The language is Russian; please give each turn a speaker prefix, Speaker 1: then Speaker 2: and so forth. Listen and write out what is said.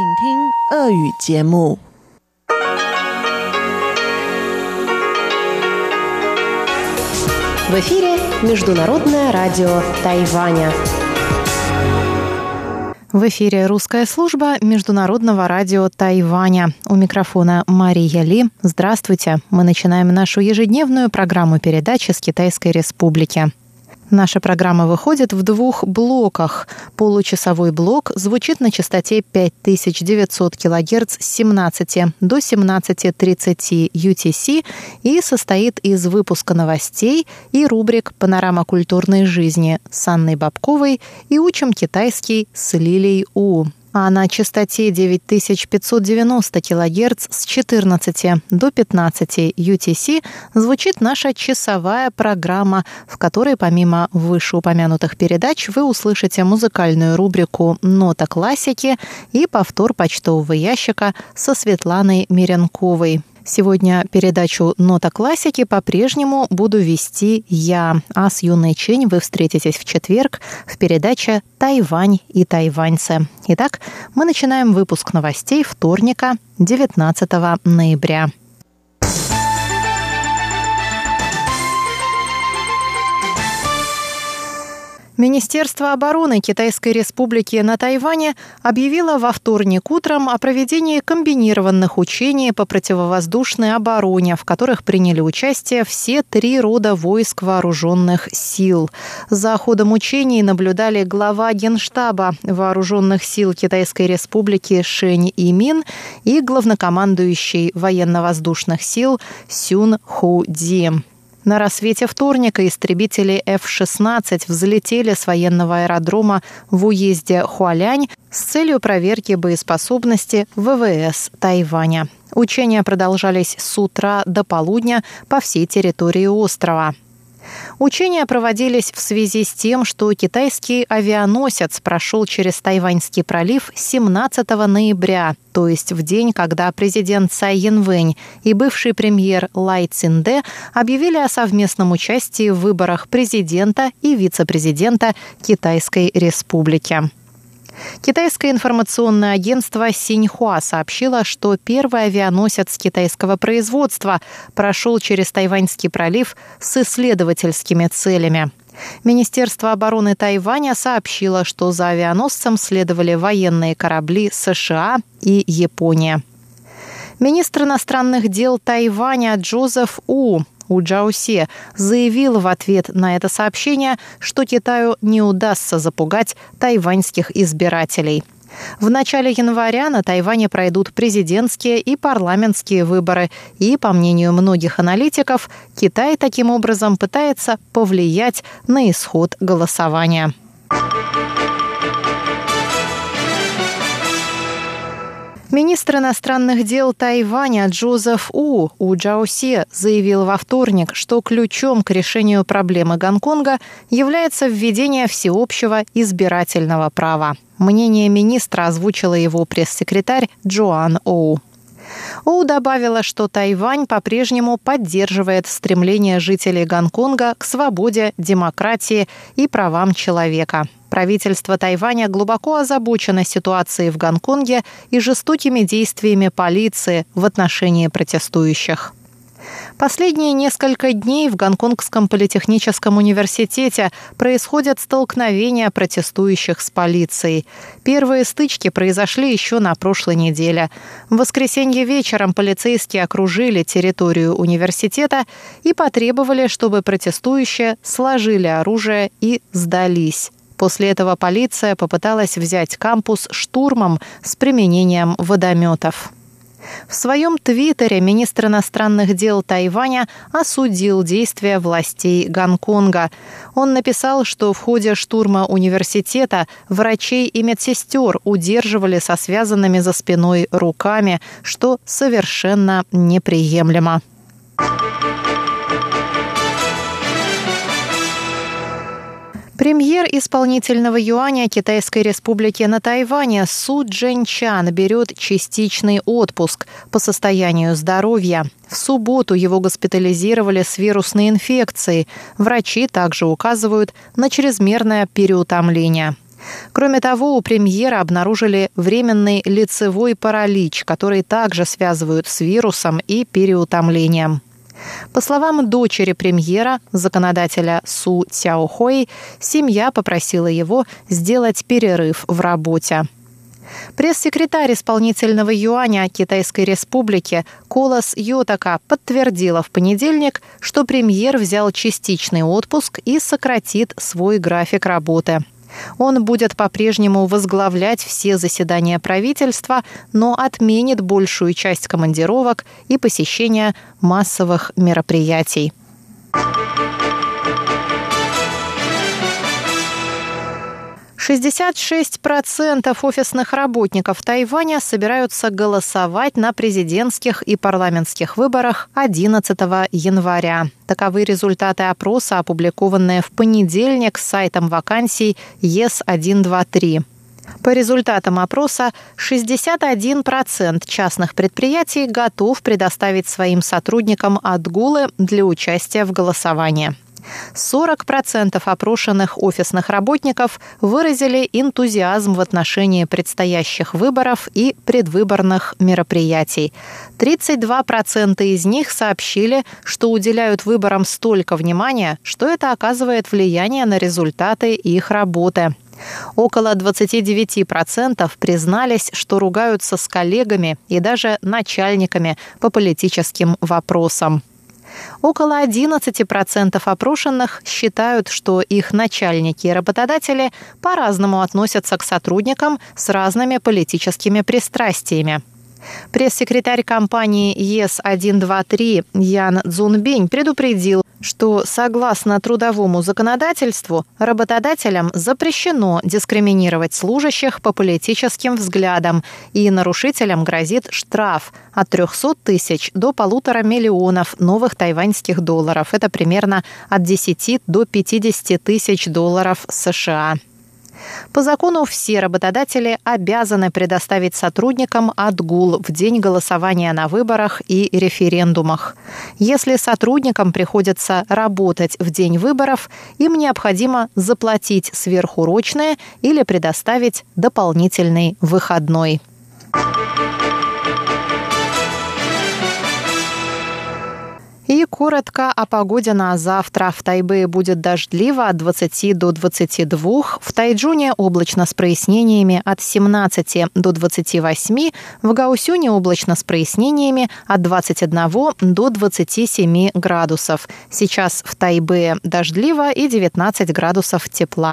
Speaker 1: 请听俄语节目。
Speaker 2: В эфире Международное радио Тайваня.
Speaker 3: В эфире русская служба Международного радио Тайваня. У микрофона Мария Ли. Здравствуйте. Мы начинаем нашу ежедневную программу передачи с Китайской Республики. Наша программа выходит в двух блоках. Получасовой блок звучит на частоте 5900 кГц с 17 до 17.30 UTC и состоит из выпуска новостей и рубрик «Панорама культурной жизни» с Анной Бабковой и «Учим китайский» с Лилией У а на частоте 9590 кГц с 14 до 15 UTC звучит наша часовая программа, в которой помимо вышеупомянутых передач вы услышите музыкальную рубрику «Нота классики» и повтор почтового ящика со Светланой Миренковой. Сегодня передачу «Нота классики» по-прежнему буду вести я, а с Юной Чень вы встретитесь в четверг в передаче «Тайвань и тайваньцы». Итак, мы начинаем выпуск новостей вторника, 19 ноября. Министерство обороны Китайской Республики на Тайване объявило во вторник утром о проведении комбинированных учений по противовоздушной обороне, в которых приняли участие все три рода войск вооруженных сил. За ходом учений наблюдали глава Генштаба Вооруженных сил Китайской Республики Шэнь Имин и главнокомандующий военно-воздушных сил Сюн Ху Ди. На рассвете вторника истребители F-16 взлетели с военного аэродрома в уезде Хуалянь с целью проверки боеспособности ВВС Тайваня. Учения продолжались с утра до полудня по всей территории острова. Учения проводились в связи с тем, что китайский авианосец прошел через Тайваньский пролив 17 ноября, то есть в день, когда президент Цай Янвэнь и бывший премьер Лай Цинде объявили о совместном участии в выборах президента и вице-президента Китайской Республики. Китайское информационное агентство Синьхуа сообщило, что первый авианосец китайского производства прошел через Тайваньский пролив с исследовательскими целями. Министерство обороны Тайваня сообщило, что за авианосцем следовали военные корабли США и Япония. Министр иностранных дел Тайваня Джозеф У у Джаусе заявил в ответ на это сообщение, что Китаю не удастся запугать тайваньских избирателей. В начале января на Тайване пройдут президентские и парламентские выборы, и, по мнению многих аналитиков, Китай таким образом пытается повлиять на исход голосования. Министр иностранных дел Тайваня Джозеф У У Джаусе заявил во вторник, что ключом к решению проблемы Гонконга является введение всеобщего избирательного права. Мнение министра озвучила его пресс-секретарь Джоан Оу. Оу добавила, что Тайвань по-прежнему поддерживает стремление жителей Гонконга к свободе, демократии и правам человека. Правительство Тайваня глубоко озабочено ситуацией в Гонконге и жестокими действиями полиции в отношении протестующих. Последние несколько дней в Гонконгском политехническом университете происходят столкновения протестующих с полицией. Первые стычки произошли еще на прошлой неделе. В воскресенье вечером полицейские окружили территорию университета и потребовали, чтобы протестующие сложили оружие и сдались. После этого полиция попыталась взять кампус штурмом с применением водометов. В своем твиттере министр иностранных дел Тайваня осудил действия властей Гонконга. Он написал, что в ходе штурма университета врачей и медсестер удерживали со связанными за спиной руками, что совершенно неприемлемо. Премьер исполнительного юаня Китайской республики на Тайване Су Чан берет частичный отпуск по состоянию здоровья. В субботу его госпитализировали с вирусной инфекцией. Врачи также указывают на чрезмерное переутомление. Кроме того, у премьера обнаружили временный лицевой паралич, который также связывают с вирусом и переутомлением. По словам дочери премьера, законодателя Су Цяохой, семья попросила его сделать перерыв в работе. Пресс-секретарь исполнительного юаня Китайской Республики Колос Йотака подтвердила в понедельник, что премьер взял частичный отпуск и сократит свой график работы. Он будет по-прежнему возглавлять все заседания правительства, но отменит большую часть командировок и посещения массовых мероприятий. 66% офисных работников Тайваня собираются голосовать на президентских и парламентских выборах 11 января. Таковы результаты опроса, опубликованные в понедельник с сайтом вакансий ЕС-123. По результатам опроса 61% частных предприятий готов предоставить своим сотрудникам отгулы для участия в голосовании. 40% опрошенных офисных работников выразили энтузиазм в отношении предстоящих выборов и предвыборных мероприятий. 32% из них сообщили, что уделяют выборам столько внимания, что это оказывает влияние на результаты их работы. Около 29% признались, что ругаются с коллегами и даже начальниками по политическим вопросам. Около 11% опрошенных считают, что их начальники и работодатели по-разному относятся к сотрудникам с разными политическими пристрастиями. Пресс-секретарь компании ЕС-123 Ян Цзунбень предупредил, что согласно трудовому законодательству работодателям запрещено дискриминировать служащих по политическим взглядам, и нарушителям грозит штраф от 300 тысяч до полутора миллионов новых тайваньских долларов. Это примерно от 10 до 50 тысяч долларов США. По закону все работодатели обязаны предоставить сотрудникам отгул в день голосования на выборах и референдумах. Если сотрудникам приходится работать в день выборов, им необходимо заплатить сверхурочное или предоставить дополнительный выходной. И коротко о погоде на завтра. В Тайбе будет дождливо от 20 до 22, в Тайджуне облачно с прояснениями от 17 до 28, в Гаусюне облачно с прояснениями от 21 до 27 градусов. Сейчас в Тайбе дождливо и 19 градусов тепла.